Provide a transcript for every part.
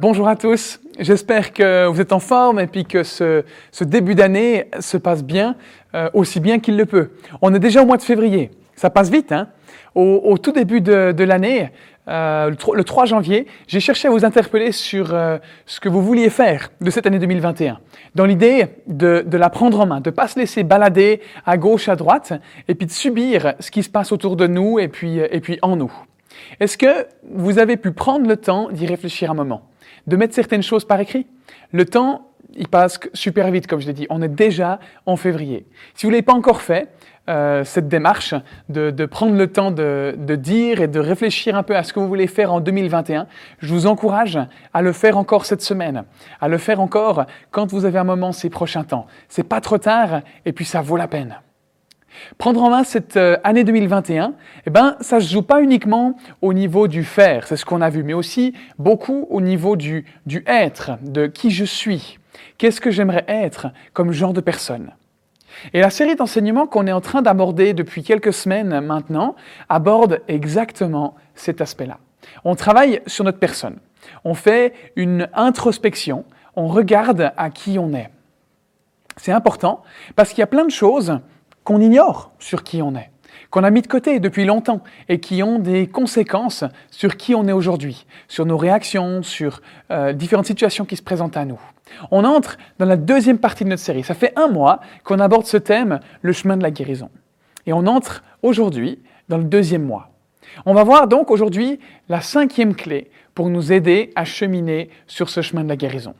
Bonjour à tous, j'espère que vous êtes en forme et puis que ce, début d'année se passe bien, euh, aussi bien qu'il le peut. On est déjà au mois de février, ça passe vite. Hein au, tout début de, l'année, euh, le 3 janvier, j'ai cherché à vous interpeller sur euh, ce que vous vouliez faire de cette année 2021, dans l'idée de, la prendre en main, de ne pas se laisser balader à gauche, à droite, et puis de subir ce qui se passe autour de nous et puis, et puis en nous. Est-ce que vous avez pu prendre le temps d'y réfléchir un moment de mettre certaines choses par écrit? Le temps, il passe super vite, comme je l'ai dit. On est déjà en février. Si vous ne l'avez pas encore fait, euh, cette démarche de, prendre le temps de, dire et de réfléchir un peu à ce que vous voulez faire en 2021, je vous encourage à le faire encore cette semaine, à le faire encore quand vous avez un moment ces prochains temps. C'est pas trop tard et puis ça vaut la peine. Prendre en main cette euh, année 2021, eh ben, ça se joue pas uniquement au niveau du faire, c'est ce qu'on a vu, mais aussi beaucoup au niveau du, du être, de qui je suis. Qu'est-ce que j'aimerais être comme genre de personne? Et la série d'enseignements qu'on est en train d'aborder depuis quelques semaines maintenant aborde exactement cet aspect-là. On travaille sur notre personne. On fait une introspection. On regarde à qui on est. C'est important parce qu'il y a plein de choses qu'on ignore sur qui on est, qu'on a mis de côté depuis longtemps et qui ont des conséquences sur qui on est aujourd'hui, sur nos réactions, sur euh, différentes situations qui se présentent à nous. On entre dans la deuxième partie de notre série. Ça fait un mois qu'on aborde ce thème, le chemin de la guérison. Et on entre aujourd'hui dans le deuxième mois. On va voir donc aujourd'hui la cinquième clé pour nous aider à cheminer sur ce chemin de la guérison.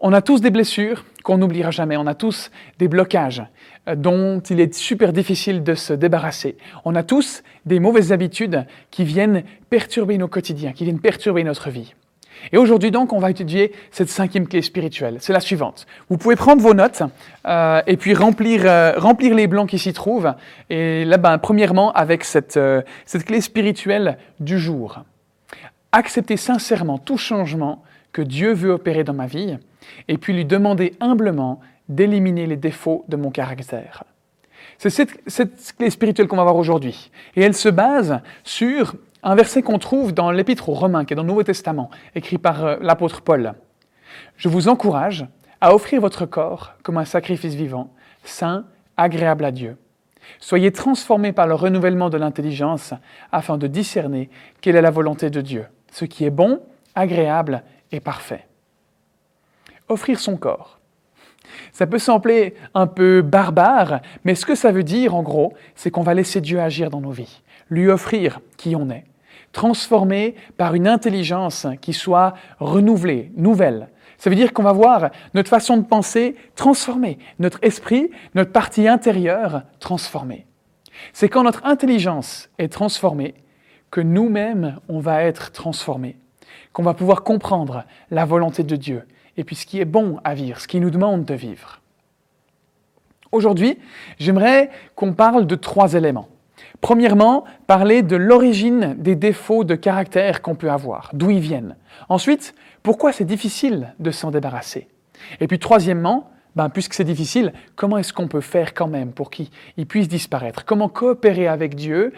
On a tous des blessures qu'on n'oubliera jamais, on a tous des blocages euh, dont il est super difficile de se débarrasser. On a tous des mauvaises habitudes qui viennent perturber nos quotidiens, qui viennent perturber notre vie. Et aujourd'hui donc, on va étudier cette cinquième clé spirituelle. C'est la suivante. Vous pouvez prendre vos notes euh, et puis remplir, euh, remplir les blancs qui s'y trouvent. Et là, ben, premièrement, avec cette, cette clé spirituelle du jour. Accepter sincèrement tout changement que Dieu veut opérer dans ma vie et puis lui demander humblement d'éliminer les défauts de mon caractère. C'est cette, clé spirituelle qu'on va voir aujourd'hui. Et elle se base sur un verset qu'on trouve dans l'Épître aux Romains, qui est dans le Nouveau Testament, écrit par euh, l'apôtre Paul. Je vous encourage à offrir votre corps comme un sacrifice vivant, saint, agréable à Dieu. Soyez transformés par le renouvellement de l'intelligence afin de discerner quelle est la volonté de Dieu, ce qui est bon, agréable et parfait offrir son corps. Ça peut sembler un peu barbare, mais ce que ça veut dire en gros, c'est qu'on va laisser Dieu agir dans nos vies, lui offrir qui on est, transformé par une intelligence qui soit renouvelée, nouvelle. Ça veut dire qu'on va voir notre façon de penser transformée, notre esprit, notre partie intérieure transformée. C'est quand notre intelligence est transformée que nous-mêmes, on va être transformés, qu'on va pouvoir comprendre la volonté de Dieu et puis ce qui est bon à vivre, ce qui nous demande de vivre. Aujourd'hui, j'aimerais qu'on parle de trois éléments. Premièrement, parler de l'origine des défauts de caractère qu'on peut avoir, d'où ils viennent. Ensuite, pourquoi c'est difficile de s'en débarrasser. Et puis troisièmement, ben, puisque c'est difficile, comment est-ce qu'on peut faire quand même pour qu'il puisse disparaître? Comment coopérer avec Dieu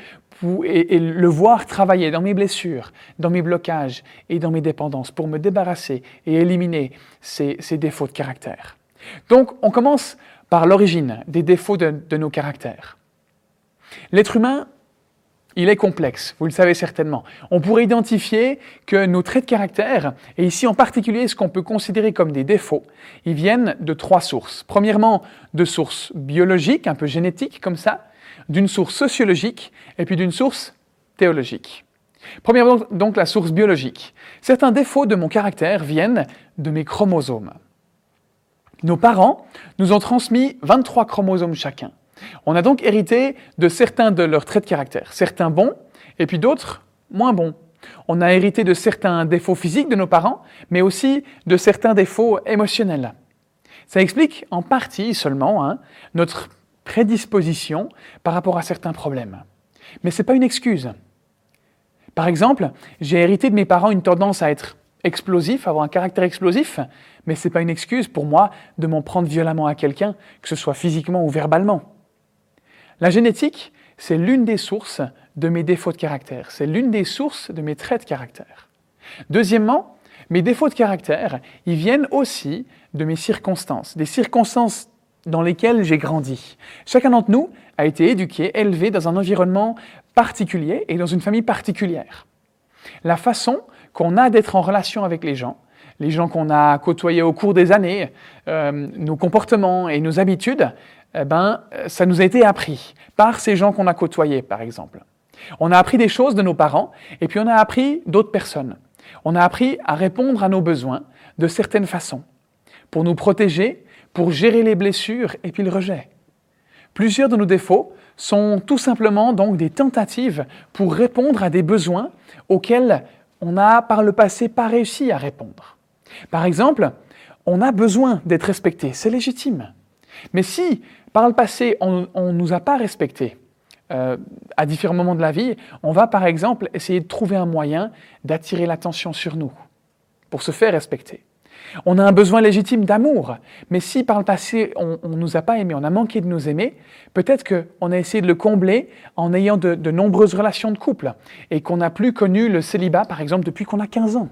et, le voir travailler dans mes blessures, dans mes blocages et dans mes dépendances pour me débarrasser et éliminer ces, défauts de caractère. Donc, on commence par l'origine des défauts de nos caractères. L'être humain il est complexe, vous le savez certainement. On pourrait identifier que nos traits de caractère, et ici en particulier ce qu'on peut considérer comme des défauts, ils viennent de trois sources. Premièrement, de sources biologiques, un peu génétiques comme ça, d'une source sociologique, et puis d'une source théologique. Premièrement, donc la source biologique. Certains défauts de mon caractère viennent de mes chromosomes. Nos parents nous ont transmis 23 chromosomes chacun. On a donc hérité de certains de leurs traits de caractère, certains bons et puis d'autres moins bons. On a hérité de certains défauts physiques de nos parents, mais aussi de certains défauts émotionnels. Ça explique en partie seulement hein, notre prédisposition par rapport à certains problèmes. Mais ce n'est pas une excuse. Par exemple, j'ai hérité de mes parents une tendance à être explosif, avoir un caractère explosif, mais ce n'est pas une excuse pour moi de m'en prendre violemment à quelqu'un, que ce soit physiquement ou verbalement. La génétique, c'est l'une des sources de mes défauts de caractère, c'est l'une des sources de mes traits de caractère. Deuxièmement, mes défauts de caractère, ils viennent aussi de mes circonstances, des circonstances dans lesquelles j'ai grandi. Chacun d'entre nous a été éduqué, élevé dans un environnement particulier et dans une famille particulière. La façon qu'on a d'être en relation avec les gens, les gens qu'on a côtoyés au cours des années, euh, nos comportements et nos habitudes, eh ben, ça nous a été appris par ces gens qu'on a côtoyés, par exemple. On a appris des choses de nos parents et puis on a appris d'autres personnes. On a appris à répondre à nos besoins de certaines façons, pour nous protéger, pour gérer les blessures et puis le rejet. Plusieurs de nos défauts sont tout simplement donc des tentatives pour répondre à des besoins auxquels on n'a par le passé pas réussi à répondre. Par exemple, on a besoin d'être respecté, c'est légitime. Mais si par le passé on ne nous a pas respectés, euh, à différents moments de la vie, on va par exemple essayer de trouver un moyen d'attirer l'attention sur nous pour se faire respecter. On a un besoin légitime d'amour, mais si par le passé on ne nous a pas aimés, on a manqué de nous aimer, peut-être qu'on a essayé de le combler en ayant de, nombreuses relations de couple et qu'on n'a plus connu le célibat par exemple depuis qu'on a 15 ans.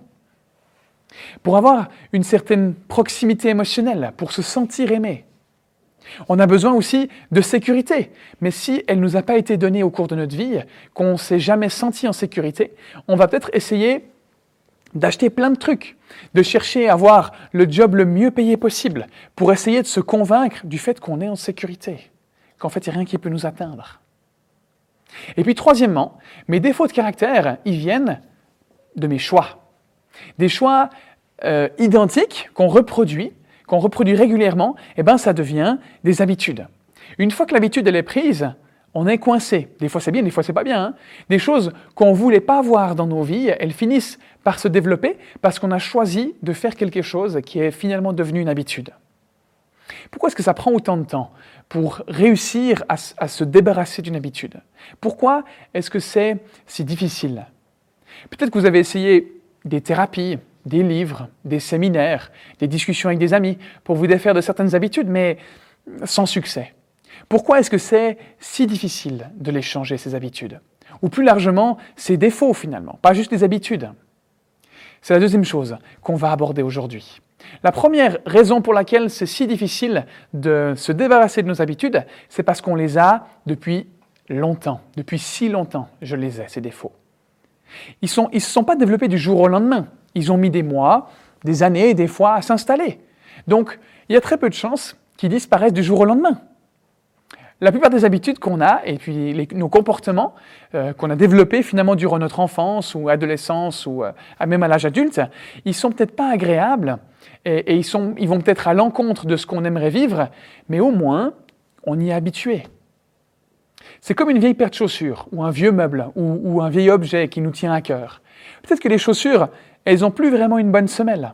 Pour avoir une certaine proximité émotionnelle, pour se sentir aimé, on a besoin aussi de sécurité. Mais si elle ne nous a pas été donnée au cours de notre vie, qu'on ne s'est jamais senti en sécurité, on va peut-être essayer d'acheter plein de trucs, de chercher à avoir le job le mieux payé possible pour essayer de se convaincre du fait qu'on est en sécurité, qu'en fait il n'y a rien qui peut nous atteindre. Et puis troisièmement, mes défauts de caractère, ils viennent de mes choix. Des choix euh, identiques qu'on reproduit, qu'on reproduit régulièrement, eh ben ça devient des habitudes. Une fois que l'habitude elle est prise, on est coincé. Des fois c'est bien, des fois c'est pas bien. Hein. Des choses qu'on ne voulait pas voir dans nos vies, elles finissent par se développer parce qu'on a choisi de faire quelque chose qui est finalement devenu une habitude. Pourquoi est-ce que ça prend autant de temps pour réussir à, à se débarrasser d'une habitude? Pourquoi est-ce que c'est si difficile? Peut-être que vous avez essayé des thérapies, des livres, des séminaires, des discussions avec des amis pour vous défaire de certaines habitudes, mais sans succès. Pourquoi est-ce que c'est si difficile de les changer, ces habitudes? Ou plus largement, ces défauts finalement, pas juste des habitudes. C'est la deuxième chose qu'on va aborder aujourd'hui. La première raison pour laquelle c'est si difficile de se débarrasser de nos habitudes, c'est parce qu'on les a depuis longtemps, depuis si longtemps, je les ai, ces défauts. Ils ne se sont pas développés du jour au lendemain. Ils ont mis des mois, des années, des fois à s'installer. Donc, il y a très peu de chances qu'ils disparaissent du jour au lendemain. La plupart des habitudes qu'on a et puis nos comportements euh, qu'on a développés finalement durant notre enfance ou adolescence ou euh, même à l'âge adulte, ils sont peut-être pas agréables et, ils, sont, ils vont peut-être à l'encontre de ce qu'on aimerait vivre, mais au moins on y est habitué. C'est comme une vieille paire de chaussures ou un vieux meuble ou, ou un vieil objet qui nous tient à cœur. Peut-être que les chaussures, elles n'ont plus vraiment une bonne semelle.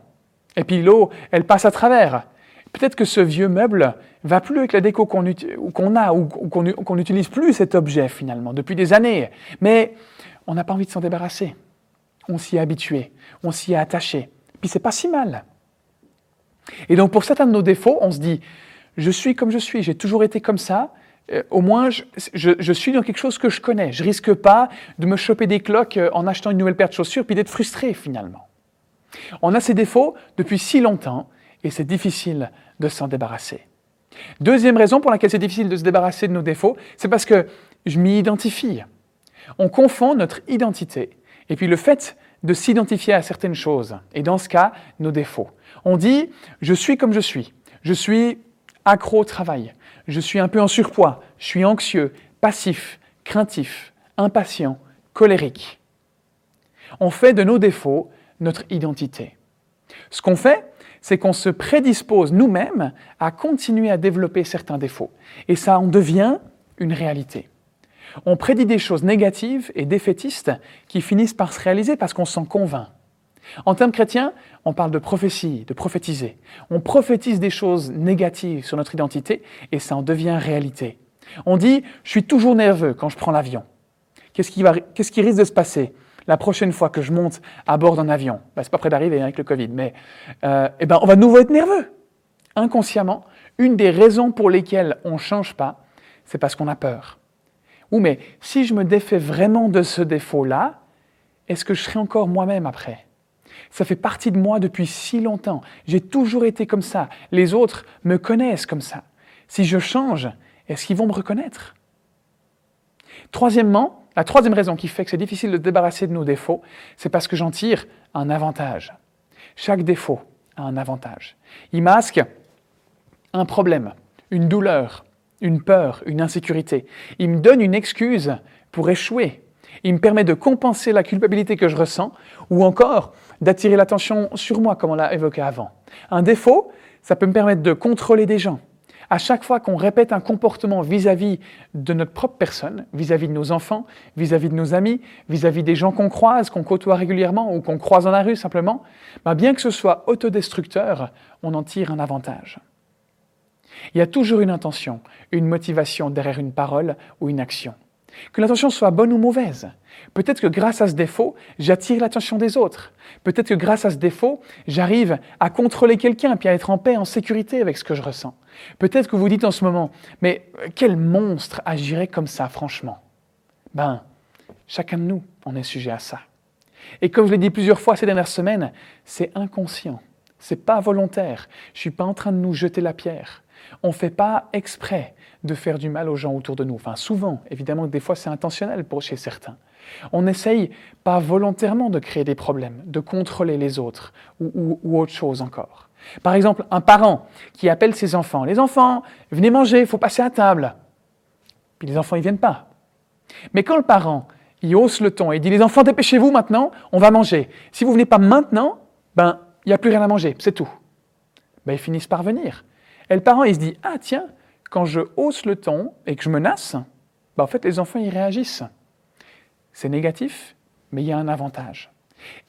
Et puis l'eau, elle passe à travers. Peut-être que ce vieux meuble va plus avec la déco qu'on a ou qu'on n'utilise plus cet objet finalement depuis des années. Mais on n'a pas envie de s'en débarrasser. On s'y est habitué, on s'y est attaché. Puis c'est pas si mal. Et donc pour certains de nos défauts, on se dit je suis comme je suis, j'ai toujours été comme ça. Euh, au moins, je, suis dans quelque chose que je connais. Je risque pas de me choper des cloques euh, en achetant une nouvelle paire de chaussures puis d'être frustré finalement. On a ces défauts depuis si longtemps et c'est difficile de s'en débarrasser. Deuxième raison pour laquelle c'est difficile de se débarrasser de nos défauts, c'est parce que je m'y identifie. On confond notre identité et puis le fait de s'identifier à certaines choses, et dans ce cas, nos défauts. On dit, je suis comme je suis, je suis accro au travail, je suis un peu en surpoids, je suis anxieux, passif, craintif, impatient, colérique. On fait de nos défauts notre identité. Ce qu'on fait, c'est qu'on se prédispose nous-mêmes à continuer à développer certains défauts. Et ça en devient une réalité. On prédit des choses négatives et défaitistes qui finissent par se réaliser parce qu'on s'en convainc. En termes chrétiens, on parle de prophétie, de prophétiser. On prophétise des choses négatives sur notre identité et ça en devient réalité. On dit, je suis toujours nerveux quand je prends l'avion. Qu'est-ce qui, qu'est-ce qui risque de se passer? La prochaine fois que je monte à bord d'un avion, bah, c'est pas près d'arriver avec le Covid, mais euh, eh ben, on va de nouveau être nerveux. Inconsciemment, une des raisons pour lesquelles on ne change pas, c'est parce qu'on a peur. Ou mais si je me défais vraiment de ce défaut-là, est-ce que je serai encore moi-même après? Ça fait partie de moi depuis si longtemps. J'ai toujours été comme ça. Les autres me connaissent comme ça. Si je change, est-ce qu'ils vont me reconnaître? Troisièmement, la troisième raison qui fait que c'est difficile de se débarrasser de nos défauts, c'est parce que j'en tire un avantage. Chaque défaut a un avantage. Il masque un problème, une douleur, une peur, une insécurité. Il me donne une excuse pour échouer. Il me permet de compenser la culpabilité que je ressens ou encore d'attirer l'attention sur moi, comme on l'a évoqué avant. Un défaut, ça peut me permettre de contrôler des gens. À chaque fois qu'on répète un comportement vis-à-vis de notre propre personne, vis-à-vis de nos enfants, vis-à-vis de nos amis, vis-à-vis des gens qu'on croise, qu'on côtoie régulièrement ou qu'on croise dans la rue simplement, bah, bien que ce soit autodestructeur, on en tire un avantage. Il y a toujours une intention, une motivation derrière une parole ou une action. Que l'intention soit bonne ou mauvaise. Peut-être que grâce à ce défaut, j'attire l'attention des autres. Peut-être que grâce à ce défaut, j'arrive à contrôler quelqu'un puis à être en paix, en sécurité avec ce que je ressens. Peut-être que vous dites en ce moment, mais quel monstre agirait comme ça, franchement? Ben, chacun de nous, on est sujet à ça. Et comme je l'ai dit plusieurs fois ces dernières semaines, c'est inconscient, c'est pas volontaire. Je suis pas en train de nous jeter la pierre. On fait pas exprès de faire du mal aux gens autour de nous. Enfin, souvent, évidemment, des fois c'est intentionnel pour chez certains. On n'essaye pas volontairement de créer des problèmes, de contrôler les autres ou, autre chose encore. Par exemple, un parent qui appelle ses enfants Les enfants, venez manger, il faut passer à table. Puis les enfants, ils viennent pas. Mais quand le parent, il hausse le ton et dit Les enfants, dépêchez-vous maintenant, on va manger. Si vous venez pas maintenant, ben, il n'y a plus rien à manger, c'est tout. Ben, ils finissent par venir. Et le parent, il se dit, ah tiens, quand je hausse le ton et que je menace, ben, en fait, les enfants, ils réagissent. C'est négatif, mais il y a un avantage.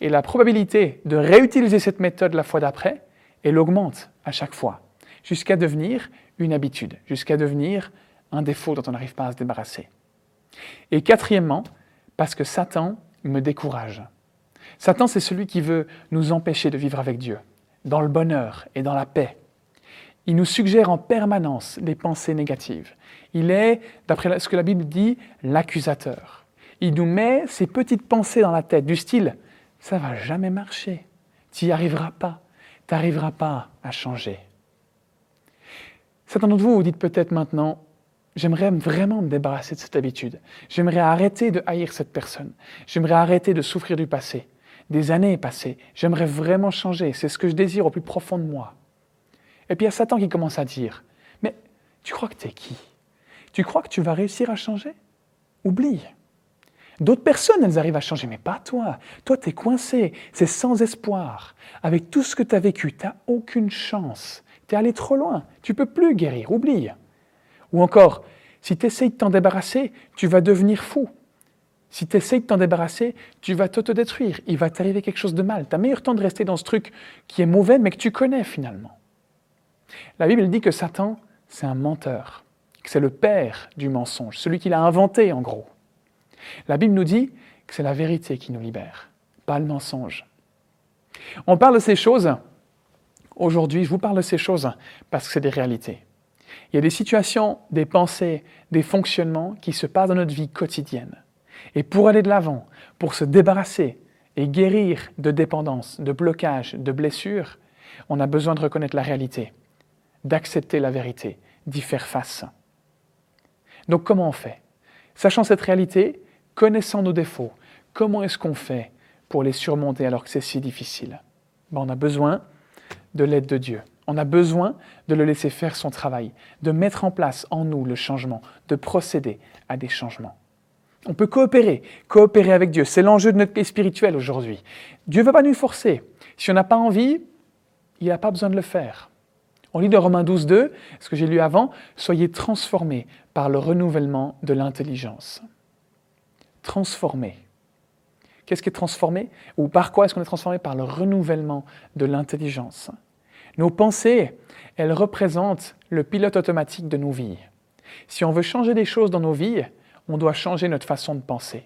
Et la probabilité de réutiliser cette méthode la fois d'après, elle augmente à chaque fois, jusqu'à devenir une habitude, jusqu'à devenir un défaut dont on n'arrive pas à se débarrasser. Et quatrièmement, parce que Satan me décourage. Satan, c'est celui qui veut nous empêcher de vivre avec Dieu, dans le bonheur et dans la paix. Il nous suggère en permanence des pensées négatives. Il est, d'après ce que la Bible dit, l'accusateur. Il nous met ces petites pensées dans la tête du style ça va jamais marcher, tu n'y arriveras pas, tu n'arriveras pas à changer. Certains d'entre vous vous dites peut-être maintenant J'aimerais vraiment me débarrasser de cette habitude. J'aimerais arrêter de haïr cette personne. J'aimerais arrêter de souffrir du passé, des années passées. J'aimerais vraiment changer. C'est ce que je désire au plus profond de moi. Et puis il y a Satan qui commence à dire, mais tu crois que tu es qui? Tu crois que tu vas réussir à changer? Oublie. D'autres personnes, elles arrivent à changer, mais pas toi. Toi, tu es coincé, c'est sans espoir. Avec tout ce que tu as vécu, tu n'as aucune chance. Tu es allé trop loin, tu peux plus guérir, oublie. Ou encore, si tu essayes de t'en débarrasser, tu vas devenir fou. Si tu essayes de t'en débarrasser, tu vas t'autodétruire. Il va t'arriver quelque chose de mal. Tu as meilleur temps de rester dans ce truc qui est mauvais, mais que tu connais finalement. La Bible dit que Satan, c'est un menteur, que c'est le père du mensonge, celui qui l'a inventé en gros. La Bible nous dit que c'est la vérité qui nous libère, pas le mensonge. On parle de ces choses, aujourd'hui je vous parle de ces choses parce que c'est des réalités. Il y a des situations, des pensées, des fonctionnements qui se passent dans notre vie quotidienne. Et pour aller de l'avant, pour se débarrasser et guérir de dépendance, de blocage, de blessures, on a besoin de reconnaître la réalité d'accepter la vérité, d'y faire face. Donc comment on fait? Sachant cette réalité, connaissant nos défauts, comment est-ce qu'on fait pour les surmonter alors que c'est si difficile? Ben, On a besoin de l'aide de Dieu. On a besoin de le laisser faire son travail, de mettre en place en nous le changement, de procéder à des changements. On peut coopérer, coopérer avec Dieu. C'est l'enjeu de notre vie spirituelle aujourd'hui. Dieu ne veut pas nous forcer. Si on n'a pas envie, il n'a pas besoin de le faire. On lit dans Romains 12, 2, ce que j'ai lu avant, soyez transformés par le renouvellement de l'intelligence. Transformés. Qu'est-ce qui est transformé? Ou par quoi est-ce qu'on est transformé? Par le renouvellement de l'intelligence. Nos pensées, elles représentent le pilote automatique de nos vies. Si on veut changer des choses dans nos vies, on doit changer notre façon de penser.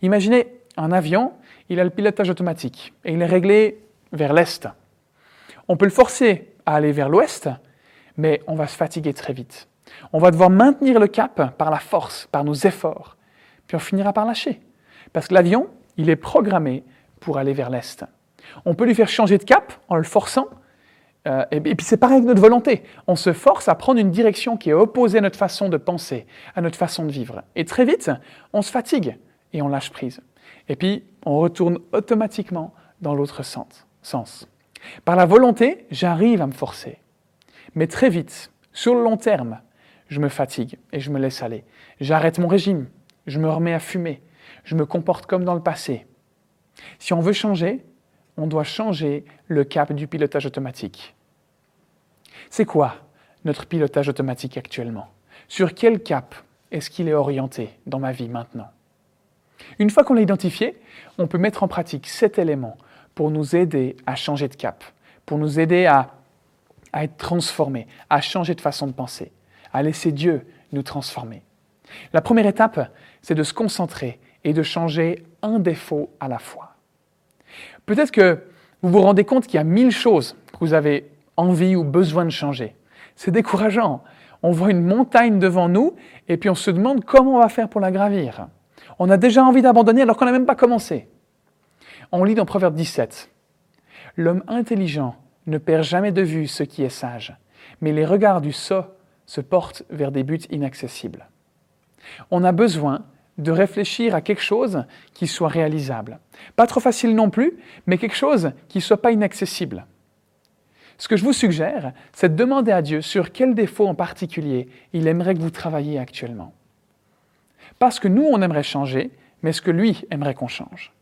Imaginez un avion, il a le pilotage automatique et il est réglé vers l'est. On peut le forcer à aller vers l'ouest, mais on va se fatiguer très vite. On va devoir maintenir le cap par la force, par nos efforts. Puis on finira par lâcher. Parce que l'avion, il est programmé pour aller vers l'Est. On peut lui faire changer de cap en le forçant. Euh, et, puis c'est pareil avec notre volonté. On se force à prendre une direction qui est opposée à notre façon de penser, à notre façon de vivre. Et très vite, on se fatigue et on lâche prise. Et puis, on retourne automatiquement dans l'autre sens. Par la volonté, j'arrive à me forcer. Mais très vite, sur le long terme, je me fatigue et je me laisse aller. J'arrête mon régime, je me remets à fumer, je me comporte comme dans le passé. Si on veut changer, on doit changer le cap du pilotage automatique. C'est quoi notre pilotage automatique actuellement? Sur quel cap est-ce qu'il est orienté dans ma vie maintenant? Une fois qu'on l'a identifié, on peut mettre en pratique cet élément pour nous aider à changer de cap, pour nous aider à, être transformés, à changer de façon de penser, à laisser Dieu nous transformer. La première étape, c'est de se concentrer et de changer un défaut à la fois. Peut-être que vous vous rendez compte qu'il y a mille choses que vous avez envie ou besoin de changer. C'est décourageant. On voit une montagne devant nous et puis on se demande comment on va faire pour la gravir. On a déjà envie d'abandonner alors qu'on n'a même pas commencé. On lit dans Proverbe 17. L'homme intelligent ne perd jamais de vue ce qui est sage, mais les regards du sot se portent vers des buts inaccessibles. On a besoin de réfléchir à quelque chose qui soit réalisable. Pas trop facile non plus, mais quelque chose qui ne soit pas inaccessible. Ce que je vous suggère, c'est de demander à Dieu sur quel défaut en particulier il aimerait que vous travailliez actuellement. Pas ce que nous, on aimerait changer, mais ce que lui aimerait qu'on change.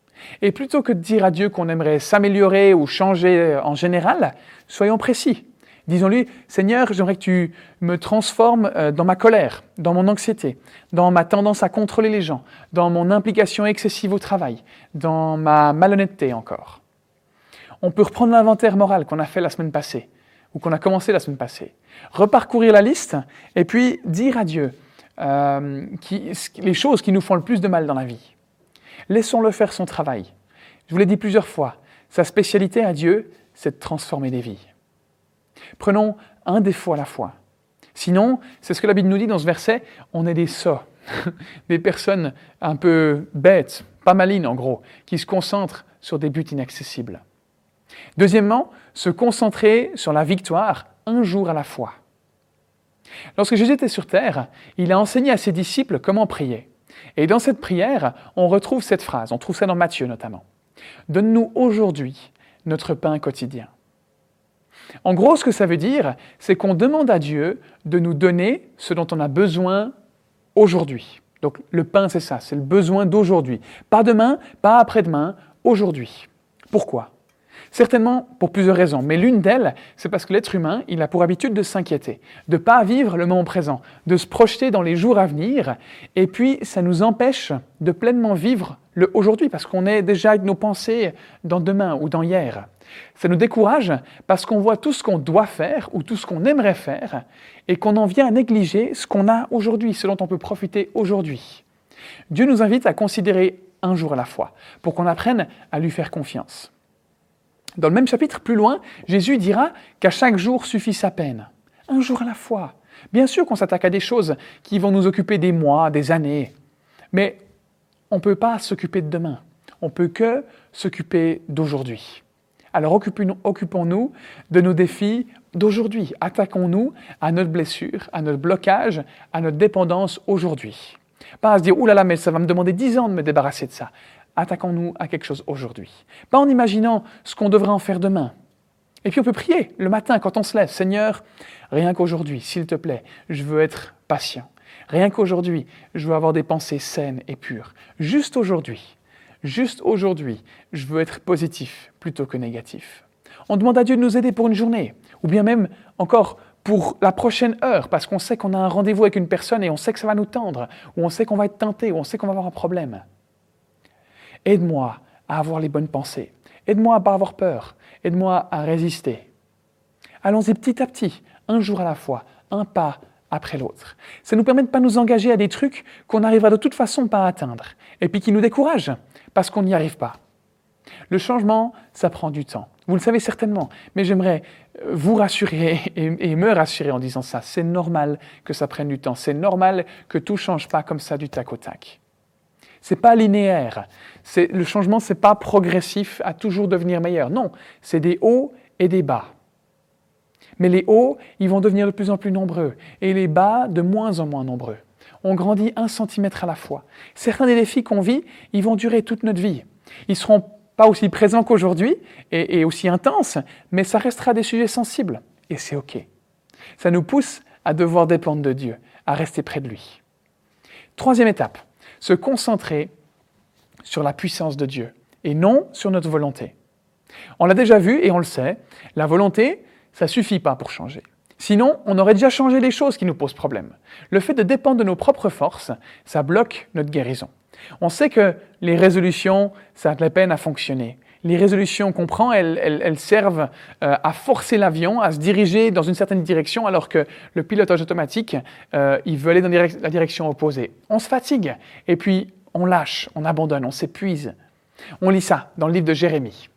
Et plutôt que de dire à Dieu qu'on aimerait s'améliorer ou changer euh, en général, soyons précis. Disons-lui, Seigneur, j'aimerais que tu me transformes euh, dans ma colère, dans mon anxiété, dans ma tendance à contrôler les gens, dans mon implication excessive au travail, dans ma malhonnêteté encore. On peut reprendre l'inventaire moral qu'on a fait la semaine passée, ou qu'on a commencé la semaine passée, reparcourir la liste, et puis dire à Dieu euh, les choses qui nous font le plus de mal dans la vie. Laissons-le faire son travail. Je vous l'ai dit plusieurs fois, sa spécialité à Dieu, c'est de transformer des vies. Prenons un défaut à la fois. Sinon, c'est ce que la Bible nous dit dans ce verset, on est des sots, des personnes un peu bêtes, pas malines en gros, qui se concentrent sur des buts inaccessibles. Deuxièmement, se concentrer sur la victoire un jour à la fois. Lorsque Jésus était sur terre, il a enseigné à ses disciples comment prier. Et dans cette prière, on retrouve cette phrase, on trouve ça dans Matthieu notamment. Donne-nous aujourd'hui notre pain quotidien. En gros, ce que ça veut dire, c'est qu'on demande à Dieu de nous donner ce dont on a besoin aujourd'hui. Donc le pain, c'est ça, c'est le besoin d'aujourd'hui. Pas demain, pas après-demain, aujourd'hui. Pourquoi? Certainement pour plusieurs raisons, mais l'une d'elles, c'est parce que l'être humain, il a pour habitude de s'inquiéter, de ne pas vivre le moment présent, de se projeter dans les jours à venir, et puis ça nous empêche de pleinement vivre le aujourd'hui, parce qu'on est déjà avec nos pensées dans demain ou dans hier. Ça nous décourage parce qu'on voit tout ce qu'on doit faire ou tout ce qu'on aimerait faire, et qu'on en vient à négliger ce qu'on a aujourd'hui, ce dont on peut profiter aujourd'hui. Dieu nous invite à considérer un jour à la fois, pour qu'on apprenne à lui faire confiance. Dans le même chapitre, plus loin, Jésus dira qu'à chaque jour suffit sa peine. Un jour à la fois. Bien sûr qu'on s'attaque à des choses qui vont nous occuper des mois, des années, mais on ne peut pas s'occuper de demain. On peut que s'occuper d'aujourd'hui. Alors occupons-nous de nos défis d'aujourd'hui. Attaquons-nous à notre blessure, à notre blocage, à notre dépendance aujourd'hui. Pas à se dire, oulala, mais ça va me demander dix ans de me débarrasser de ça attaquons-nous à quelque chose aujourd'hui. Pas en imaginant ce qu'on devrait en faire demain. Et puis on peut prier le matin quand on se lève, Seigneur, rien qu'aujourd'hui, s'il te plaît, je veux être patient. Rien qu'aujourd'hui, je veux avoir des pensées saines et pures. Juste aujourd'hui, juste aujourd'hui, je veux être positif plutôt que négatif. On demande à Dieu de nous aider pour une journée, ou bien même encore pour la prochaine heure, parce qu'on sait qu'on a un rendez-vous avec une personne et on sait que ça va nous tendre, ou on sait qu'on va être tenté, ou on sait qu'on va avoir un problème. Aide-moi à avoir les bonnes pensées. Aide-moi à ne pas avoir peur. Aide-moi à résister. Allons-y petit à petit, un jour à la fois, un pas après l'autre. Ça nous permet de ne pas nous engager à des trucs qu'on n'arrivera de toute façon pas à atteindre, et puis qui nous découragent, parce qu'on n'y arrive pas. Le changement, ça prend du temps. Vous le savez certainement, mais j'aimerais euh, vous rassurer et, me rassurer en disant ça. C'est normal que ça prenne du temps. C'est normal que tout change pas comme ça du tac au tac. C'est pas linéaire. Le changement, c'est pas progressif à toujours devenir meilleur. Non, c'est des hauts et des bas. Mais les hauts, ils vont devenir de plus en plus nombreux et les bas de moins en moins nombreux. On grandit un centimètre à la fois. Certains des défis qu'on vit, ils vont durer toute notre vie. Ils seront pas aussi présents qu'aujourd'hui et, aussi intenses, mais ça restera des sujets sensibles. Et c'est OK. Ça nous pousse à devoir dépendre de Dieu, à rester près de lui. Troisième étape, se concentrer sur la puissance de Dieu et non sur notre volonté. On l'a déjà vu et on le sait, la volonté, ça suffit pas pour changer. Sinon, on aurait déjà changé les choses qui nous posent problème. Le fait de dépendre de nos propres forces, ça bloque notre guérison. On sait que les résolutions, ça a de la peine à fonctionner. Les résolutions qu'on prend, elles, servent euh, à forcer l'avion à se diriger dans une certaine direction, alors que le pilotage automatique, euh, il veut aller dans la direction opposée. On se fatigue, et puis on lâche, on abandonne, on s'épuise. On lit ça dans le livre de Jérémie.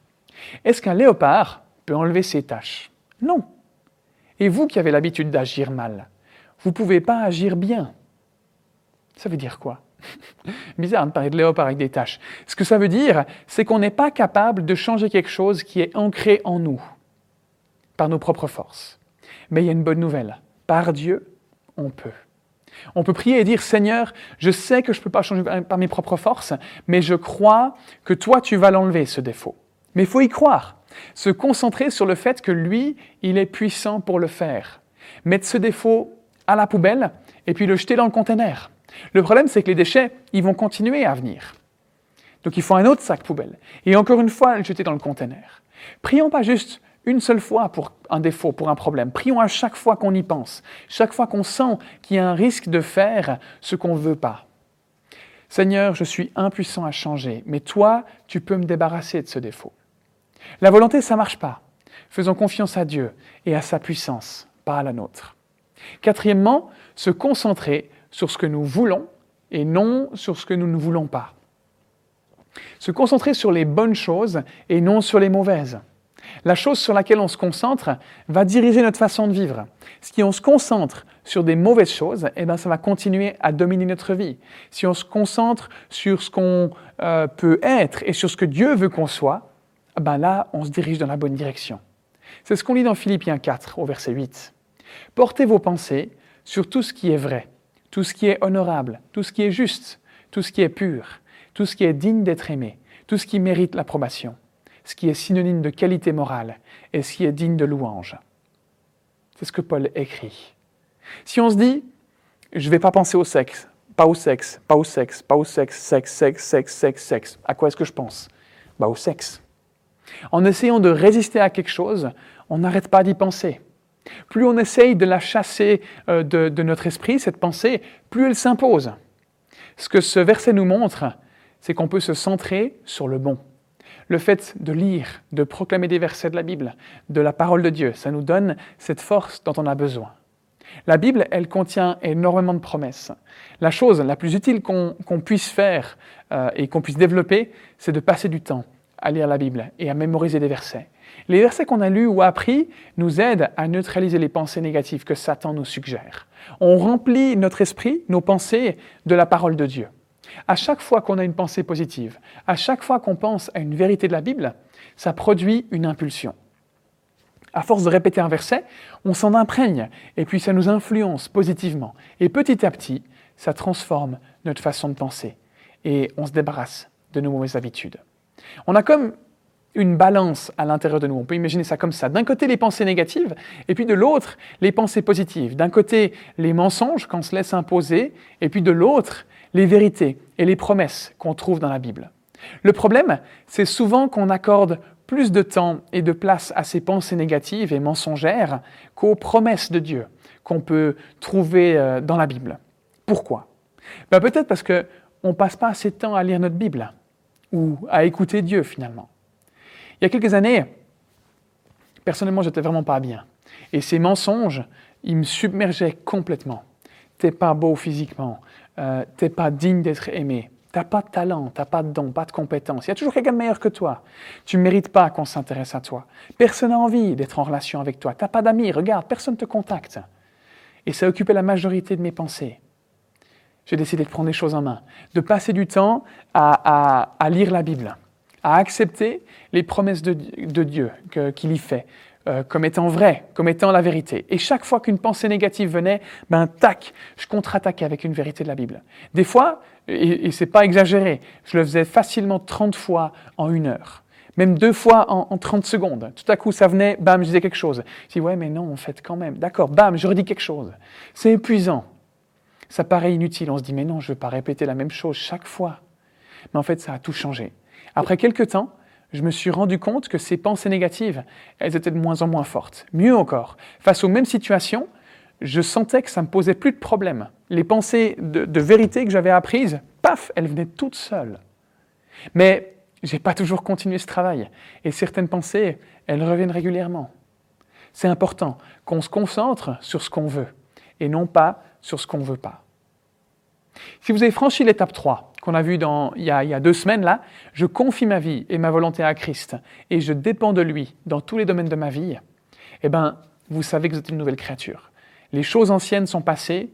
Est-ce qu'un léopard peut enlever ses tâches Non. Et vous qui avez l'habitude d'agir mal, vous ne pouvez pas agir bien. Ça veut dire quoi? Bizarre de parler de léopard avec des tâches. Ce que ça veut dire, c'est qu'on n'est pas capable de changer quelque chose qui est ancré en nous, par nos propres forces. Mais il y a une bonne nouvelle. Par Dieu, on peut. On peut prier et dire, Seigneur, je sais que je ne peux pas changer par mes propres forces, mais je crois que toi, tu vas l'enlever, ce défaut. Mais il faut y croire. Se concentrer sur le fait que lui, il est puissant pour le faire. Mettre ce défaut à la poubelle et puis le jeter dans le conteneur. Le problème, c'est que les déchets, ils vont continuer à venir. Donc il faut un autre sac poubelle. Et encore une fois, le jeter dans le conteneur. Prions pas juste une seule fois pour un défaut, pour un problème. Prions à chaque fois qu'on y pense, chaque fois qu'on sent qu'il y a un risque de faire ce qu'on ne veut pas. Seigneur, je suis impuissant à changer, mais toi, tu peux me débarrasser de ce défaut. La volonté, ça ne marche pas. Faisons confiance à Dieu et à sa puissance, pas à la nôtre. Quatrièmement, se concentrer sur ce que nous voulons et non sur ce que nous ne voulons pas. Se concentrer sur les bonnes choses et non sur les mauvaises. La chose sur laquelle on se concentre va diriger notre façon de vivre. Si on se concentre sur des mauvaises choses, eh ben, ça va continuer à dominer notre vie. Si on se concentre sur ce qu'on euh, peut être et sur ce que Dieu veut qu'on soit, ben là, on se dirige dans la bonne direction. C'est ce qu'on lit dans Philippiens 4 au verset 8. Portez vos pensées sur tout ce qui est vrai, tout ce qui est honorable, tout ce qui est juste, tout ce qui est pur, tout ce qui est digne d'être aimé, tout ce qui mérite l'approbation, ce qui est synonyme de qualité morale et ce qui est digne de louange. C'est ce que Paul écrit. Si on se dit, je ne vais pas penser au sexe, pas au sexe, pas au sexe, pas au sexe, sexe, sexe, sexe, sexe, sexe, à quoi est-ce que je pense? Bah, Au sexe. En essayant de résister à quelque chose, on n'arrête pas d'y penser. Plus on essaye de la chasser euh, de, notre esprit, cette pensée, plus elle s'impose. Ce que ce verset nous montre, c'est qu'on peut se centrer sur le bon. Le fait de lire, de proclamer des versets de la Bible, de la parole de Dieu, ça nous donne cette force dont on a besoin. La Bible, elle contient énormément de promesses. La chose la plus utile qu'on puisse faire euh, et qu'on puisse développer, c'est de passer du temps à lire la Bible et à mémoriser des versets. Les versets qu'on a lus ou appris nous aident à neutraliser les pensées négatives que Satan nous suggère. On remplit notre esprit, nos pensées, de la parole de Dieu. À chaque fois qu'on a une pensée positive, à chaque fois qu'on pense à une vérité de la Bible, ça produit une impulsion. À force de répéter un verset, on s'en imprègne et puis ça nous influence positivement. Et petit à petit, ça transforme notre façon de penser et on se débarrasse de nos mauvaises habitudes. On a comme une balance à l'intérieur de nous. On peut imaginer ça comme ça. D'un côté, les pensées négatives, et puis de l'autre, les pensées positives. D'un côté, les mensonges qu'on se laisse imposer, et puis de l'autre, les vérités et les promesses qu'on trouve dans la Bible. Le problème, c'est souvent qu'on accorde plus de temps et de place à ces pensées négatives et mensongères qu'aux promesses de Dieu qu'on peut trouver euh, dans la Bible. Pourquoi? Ben Peut-être parce qu'on ne passe pas assez de temps à lire notre Bible ou à écouter Dieu finalement. Il y a quelques années, personnellement, j'étais vraiment pas bien. Et ces mensonges, ils me submergeaient complètement. T'es pas beau physiquement, euh, t'es pas digne d'être aimé, Tu n'as pas de talent, tu n'as pas de don, pas de compétence. Il y a toujours quelqu'un de meilleur que toi. Tu ne mérites pas qu'on s'intéresse à toi. Personne n'a envie d'être en relation avec toi. Tu n'as pas d'amis, regarde, personne ne te contacte. Et ça occupait la majorité de mes pensées. J'ai décidé de prendre les choses en main, de passer du temps à, lire la Bible, à accepter les promesses de, Dieu qu'il y fait, euh, comme étant vraies, comme étant la vérité. Et chaque fois qu'une pensée négative venait, ben tac, je contre-attaquais avec une vérité de la Bible. Des fois, et, et c'est pas exagéré, je le faisais facilement 30 fois en une heure même deux fois en, 30 secondes. Tout à coup, ça venait, bam, je disais quelque chose. Je dis, ouais, mais non, en fait, quand même. D'accord, bam, je redis quelque chose. C'est épuisant. Ça paraît inutile. On se dit, mais non, je ne veux pas répéter la même chose chaque fois. Mais en fait, ça a tout changé. Après quelques temps, je me suis rendu compte que ces pensées négatives, elles étaient de moins en moins fortes. Mieux encore, face aux mêmes situations, je sentais que ça me posait plus de problème. Les pensées de, vérité que j'avais apprises, paf, elles venaient toutes seules. Mais je n'ai pas toujours continué ce travail. Et certaines pensées, elles reviennent régulièrement. C'est important qu'on se concentre sur ce qu'on veut et non pas sur ce qu'on ne veut pas. Si vous avez franchi l'étape 3, qu'on a vue il, y a, deux semaines là, je confie ma vie et ma volonté à Christ et je dépends de lui dans tous les domaines de ma vie, eh bien, vous savez que vous êtes une nouvelle créature. Les choses anciennes sont passées,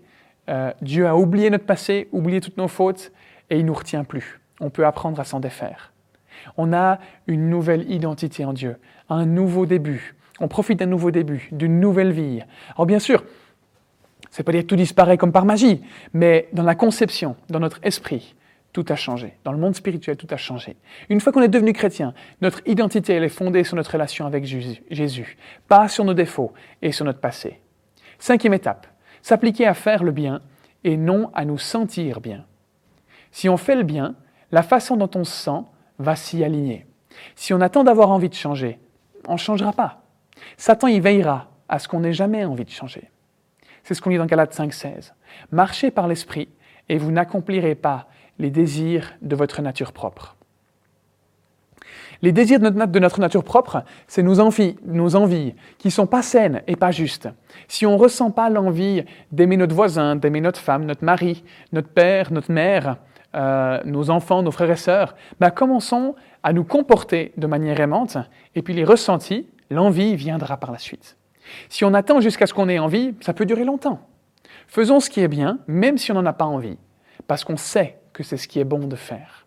euh, Dieu a oublié notre passé, oublié toutes nos fautes et il ne nous retient plus. On peut apprendre à s'en défaire. On a une nouvelle identité en Dieu, un nouveau début. On profite d'un nouveau début, d'une nouvelle vie. Alors bien sûr, c'est pas dire que tout disparaît comme par magie, mais dans la conception, dans notre esprit, tout a changé. Dans le monde spirituel, tout a changé. Une fois qu'on est devenu chrétien, notre identité elle est fondée sur notre relation avec Jésus, pas sur nos défauts et sur notre passé. Cinquième étape, s'appliquer à faire le bien et non à nous sentir bien. Si on fait le bien, la façon dont on se sent va s'y aligner. Si on attend d'avoir envie de changer, on ne changera pas. Satan y veillera à ce qu'on n'ait jamais envie de changer. C'est ce qu'on lit dans Galates 5.16. Marchez par l'Esprit et vous n'accomplirez pas les désirs de votre nature propre. Les désirs de notre, nature propre, c'est nos envies, nos envies qui ne sont pas saines et pas justes. Si on ne ressent pas l'envie d'aimer notre voisin, d'aimer notre femme, notre mari, notre père, notre mère, euh, nos enfants, nos frères et sœurs, bah, commençons à nous comporter de manière aimante, et puis les ressentis, l'envie viendra par la suite. Si on attend jusqu'à ce qu'on ait envie, ça peut durer longtemps. Faisons ce qui est bien, même si on n'en a pas envie, parce qu'on sait que c'est ce qui est bon de faire.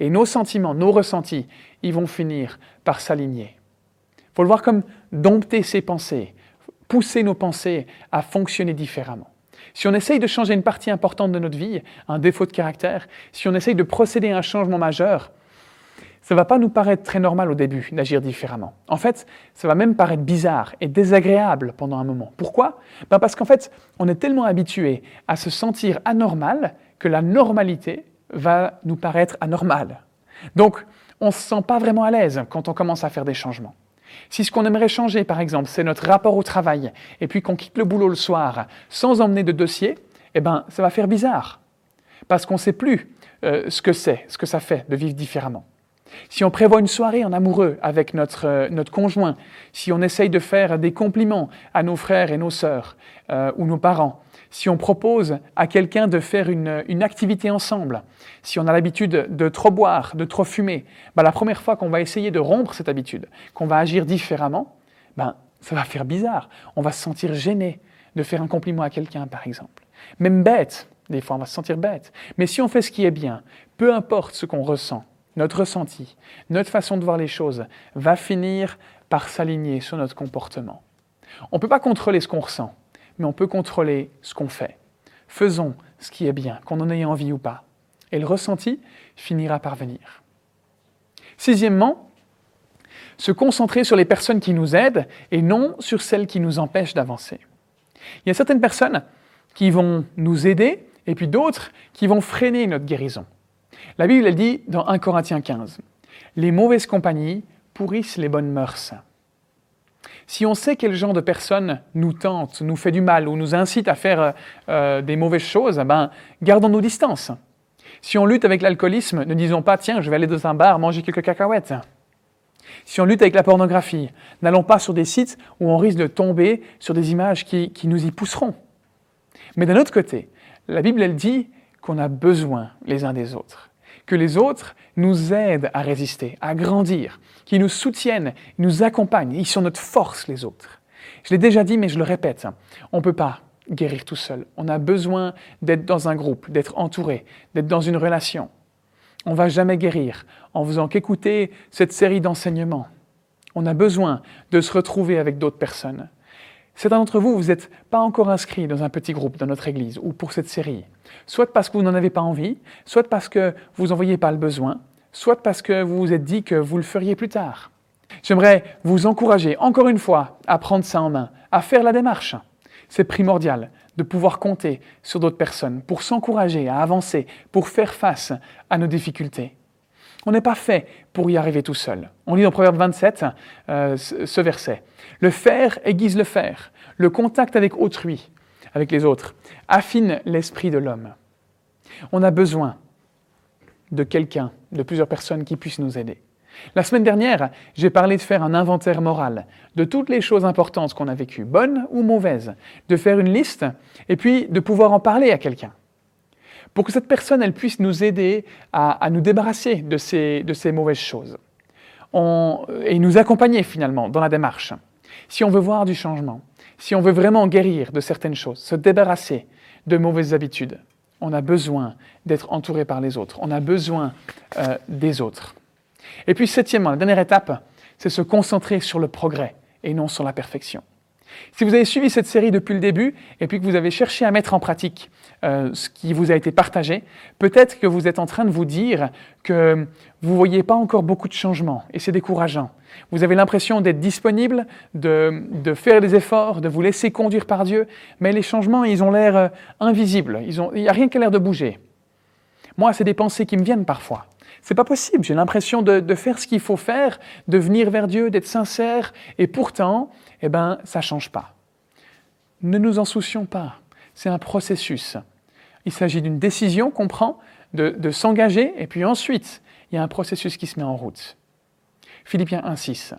Et nos sentiments, nos ressentis, ils vont finir par s'aligner. Il faut le voir comme dompter ses pensées, pousser nos pensées à fonctionner différemment. Si on essaye de changer une partie importante de notre vie, un défaut de caractère, si on essaye de procéder à un changement majeur, ça ne va pas nous paraître très normal au début d'agir différemment. En fait, ça va même paraître bizarre et désagréable pendant un moment. Pourquoi? Ben Parce qu'en fait, on est tellement habitué à se sentir anormal que la normalité va nous paraître anormale. Donc, on ne se sent pas vraiment à l'aise quand on commence à faire des changements. Si ce qu'on aimerait changer, par exemple, c'est notre rapport au travail, et puis qu'on quitte le boulot le soir sans emmener de dossier, eh ben, ça va faire bizarre. Parce qu'on ne sait plus euh, ce que c'est, ce que ça fait de vivre différemment. Si on prévoit une soirée en amoureux avec notre, euh, notre conjoint, si on essaye de faire des compliments à nos frères et nos sœurs euh, ou nos parents, si on propose à quelqu'un de faire une, activité ensemble, si on a l'habitude de trop boire, de trop fumer, ben la première fois qu'on va essayer de rompre cette habitude, qu'on va agir différemment, ben, ça va faire bizarre. On va se sentir gêné de faire un compliment à quelqu'un, par exemple. Même bête, des fois on va se sentir bête. Mais si on fait ce qui est bien, peu importe ce qu'on ressent, notre ressenti, notre façon de voir les choses va finir par s'aligner sur notre comportement. On ne peut pas contrôler ce qu'on ressent, mais on peut contrôler ce qu'on fait. Faisons ce qui est bien, qu'on en ait envie ou pas. Et le ressenti finira par venir. Sixièmement, se concentrer sur les personnes qui nous aident et non sur celles qui nous empêchent d'avancer. Il y a certaines personnes qui vont nous aider et puis d'autres qui vont freiner notre guérison. La Bible, elle dit dans 1 Corinthiens 15, Les mauvaises compagnies pourrissent les bonnes mœurs. Si on sait quel genre de personne nous tente, nous fait du mal ou nous incite à faire euh, euh, des mauvaises choses, ben, gardons nos distances. Si on lutte avec l'alcoolisme, ne disons pas tiens, je vais aller dans un bar manger quelques cacahuètes. Si on lutte avec la pornographie, n'allons pas sur des sites où on risque de tomber sur des images qui, qui nous y pousseront. Mais d'un autre côté, la Bible, elle dit qu'on a besoin les uns des autres. Que les autres nous aident à résister, à grandir, qui nous soutiennent, nous accompagnent. Ils sont notre force, les autres. Je l'ai déjà dit, mais je le répète, on ne peut pas guérir tout seul. On a besoin d'être dans un groupe, d'être entouré, d'être dans une relation. On ne va jamais guérir en faisant qu'écouter cette série d'enseignements. On a besoin de se retrouver avec d'autres personnes. Certains d'entre vous, vous n'êtes pas encore inscrits dans un petit groupe dans notre Église ou pour cette série, soit parce que vous n'en avez pas envie, soit parce que vous n'en voyez pas le besoin, soit parce que vous vous êtes dit que vous le feriez plus tard. J'aimerais vous encourager encore une fois à prendre ça en main, à faire la démarche. C'est primordial de pouvoir compter sur d'autres personnes pour s'encourager à avancer, pour faire face à nos difficultés. On n'est pas fait pour y arriver tout seul. On lit dans Proverbe 27 euh, ce verset. Le faire aiguise le faire. Le contact avec autrui, avec les autres, affine l'esprit de l'homme. On a besoin de quelqu'un, de plusieurs personnes qui puissent nous aider. La semaine dernière, j'ai parlé de faire un inventaire moral de toutes les choses importantes qu'on a vécues, bonnes ou mauvaises, de faire une liste et puis de pouvoir en parler à quelqu'un pour que cette personne elle puisse nous aider à, nous débarrasser de ces, de ces mauvaises choses et nous accompagner finalement dans la démarche. Si on veut voir du changement, si on veut vraiment guérir de certaines choses, se débarrasser de mauvaises habitudes, on a besoin d'être entouré par les autres, on a besoin euh, des autres. Et puis septièmement, la dernière étape, c'est se concentrer sur le progrès et non sur la perfection. Si vous avez suivi cette série depuis le début et puis que vous avez cherché à mettre en pratique euh, ce qui vous a été partagé, peut-être que vous êtes en train de vous dire que vous ne voyez pas encore beaucoup de changements et c'est décourageant. Vous avez l'impression d'être disponible, de, faire des efforts, de vous laisser conduire par Dieu, mais les changements, ils ont l'air euh, invisibles. Il n'y a rien qui a l'air de bouger. Moi, c'est des pensées qui me viennent parfois. C'est pas possible. J'ai l'impression de, faire ce qu'il faut faire, de venir vers Dieu, d'être sincère, et pourtant, eh ben, ça change pas. Ne nous en soucions pas. C'est un processus. Il s'agit d'une décision qu'on prend, de, s'engager, et puis ensuite, il y a un processus qui se met en route. Philippiens 1.6.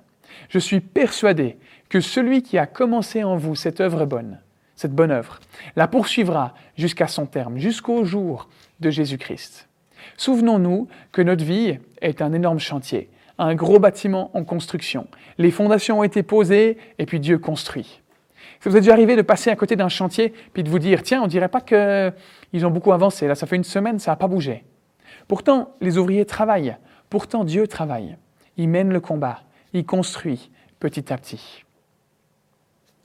Je suis persuadé que celui qui a commencé en vous cette œuvre bonne, cette bonne œuvre, la poursuivra jusqu'à son terme, jusqu'au jour de Jésus-Christ. Souvenons-nous que notre vie est un énorme chantier, un gros bâtiment en construction. Les fondations ont été posées et puis Dieu construit. Ça vous est déjà arrivé de passer à côté d'un chantier puis de vous dire tiens, on dirait pas qu'ils ont beaucoup avancé. Là, ça fait une semaine, ça n'a pas bougé. Pourtant, les ouvriers travaillent. Pourtant, Dieu travaille. Il mène le combat. Il construit petit à petit.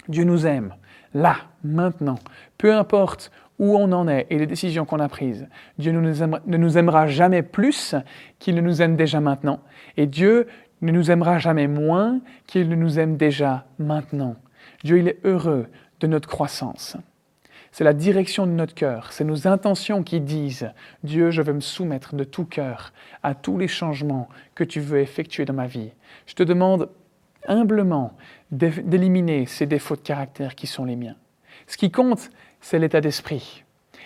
Dieu nous aime, là, maintenant. Peu importe où on en est et les décisions qu'on a prises. Dieu ne nous aimera jamais plus qu'il ne nous aime déjà maintenant. Et Dieu ne nous aimera jamais moins qu'il ne nous aime déjà maintenant. Dieu, il est heureux de notre croissance. C'est la direction de notre cœur, c'est nos intentions qui disent Dieu, je veux me soumettre de tout cœur à tous les changements que tu veux effectuer dans ma vie. Je te demande humblement d'éliminer ces défauts de caractère qui sont les miens. Ce qui compte, c'est l'état d'esprit.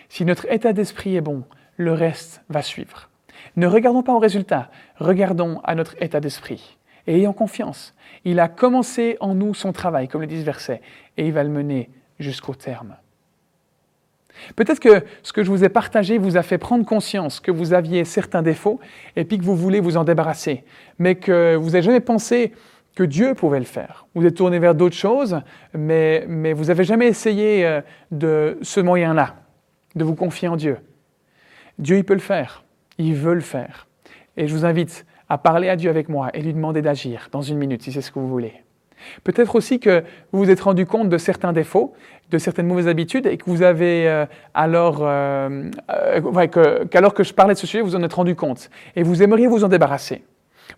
Si notre état d'esprit est bon, le reste va suivre. Ne regardons pas au résultat, regardons à notre état d'esprit. Et ayons confiance, il a commencé en nous son travail, comme le dit ce verset, et il va le mener jusqu'au terme. Peut-être que ce que je vous ai partagé vous a fait prendre conscience que vous aviez certains défauts et puis que vous voulez vous en débarrasser, mais que vous n'avez jamais pensé que Dieu pouvait le faire. Vous êtes tourné vers d'autres choses, mais, mais vous n'avez jamais essayé euh, de ce moyen-là, de vous confier en Dieu. Dieu, il peut le faire. Il veut le faire. Et je vous invite à parler à Dieu avec moi et lui demander d'agir dans une minute, si c'est ce que vous voulez. Peut-être aussi que vous vous êtes rendu compte de certains défauts, de certaines mauvaises habitudes, et que vous avez euh, alors, euh, qu'alors que je parlais de ce sujet, vous en êtes rendu compte, et vous aimeriez vous en débarrasser.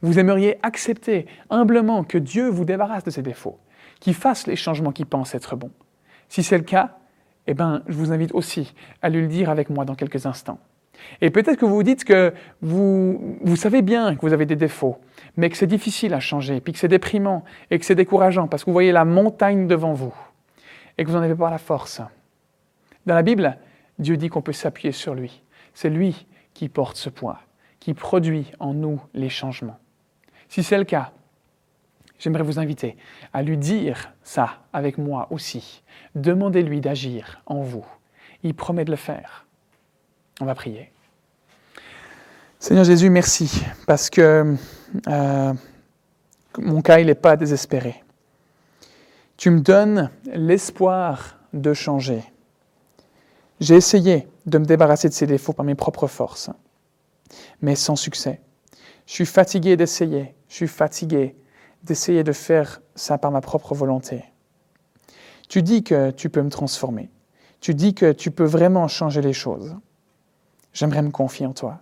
Vous aimeriez accepter humblement que Dieu vous débarrasse de ces défauts, qu'il fasse les changements qu'il pense être bons. Si c'est le cas, eh ben, je vous invite aussi à lui le dire avec moi dans quelques instants. Et peut-être que vous vous dites que vous, vous savez bien que vous avez des défauts, mais que c'est difficile à changer, puis que c'est déprimant et que c'est décourageant parce que vous voyez la montagne devant vous et que vous n'en avez pas la force. Dans la Bible, Dieu dit qu'on peut s'appuyer sur lui. C'est lui qui porte ce poids, qui produit en nous les changements. Si c'est le cas, j'aimerais vous inviter à lui dire ça avec moi aussi. Demandez-lui d'agir en vous. Il promet de le faire. On va prier. Seigneur Jésus, merci parce que euh, mon cas, il n'est pas désespéré. Tu me donnes l'espoir de changer. J'ai essayé de me débarrasser de ces défauts par mes propres forces, mais sans succès. Je suis fatigué d'essayer, je suis fatigué d'essayer de faire ça par ma propre volonté. Tu dis que tu peux me transformer. Tu dis que tu peux vraiment changer les choses. J'aimerais me confier en toi.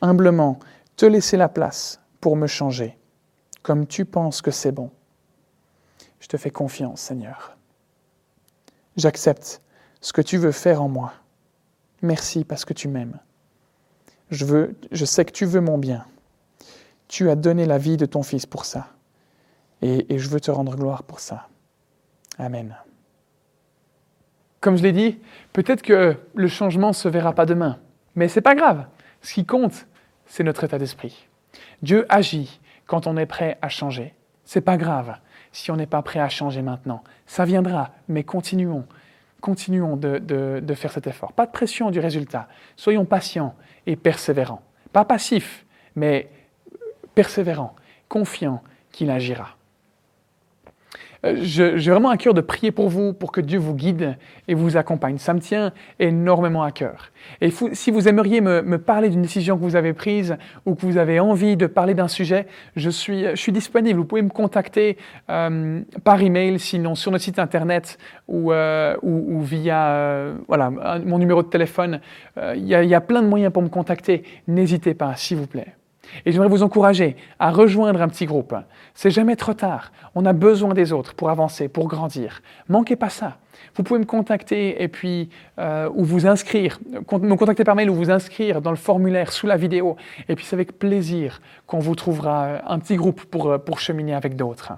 Humblement, te laisser la place pour me changer, comme tu penses que c'est bon. Je te fais confiance, Seigneur. J'accepte ce que tu veux faire en moi. Merci parce que tu m'aimes. Je, veux, je sais que tu veux mon bien. Tu as donné la vie de ton Fils pour ça. Et, je veux te rendre gloire pour ça. Amen. Comme je l'ai dit, peut-être que le changement ne se verra pas demain, mais ce n'est pas grave. Ce qui compte, c'est notre état d'esprit. Dieu agit quand on est prêt à changer. C'est pas grave si on n'est pas prêt à changer maintenant. Ça viendra, mais continuons. Continuons de, de, faire cet effort. Pas de pression du résultat. Soyons patients et persévérants. Pas passifs, mais persévérants, confiants qu'il agira. Euh, j'ai vraiment un cœur de prier pour vous, pour que Dieu vous guide et vous accompagne. Ça me tient énormément à cœur. Et si vous aimeriez me, parler d'une décision que vous avez prise ou que vous avez envie de parler d'un sujet, je suis, je suis disponible. Vous pouvez me contacter euh, par email, sinon sur notre site internet ou, euh, ou, via voilà, mon numéro de téléphone. Il y, y a plein de moyens pour me contacter. N'hésitez pas, s'il vous plaît. Et j'aimerais vous encourager à rejoindre un petit groupe. C'est jamais trop tard. On a besoin des autres pour avancer, pour grandir. Manquez pas ça. Vous pouvez me contacter et puis euh, ou vous inscrire, me contacter par mail ou vous inscrire dans le formulaire sous la vidéo. Et puis c'est avec plaisir qu'on vous trouvera un petit groupe pour, pour cheminer avec d'autres.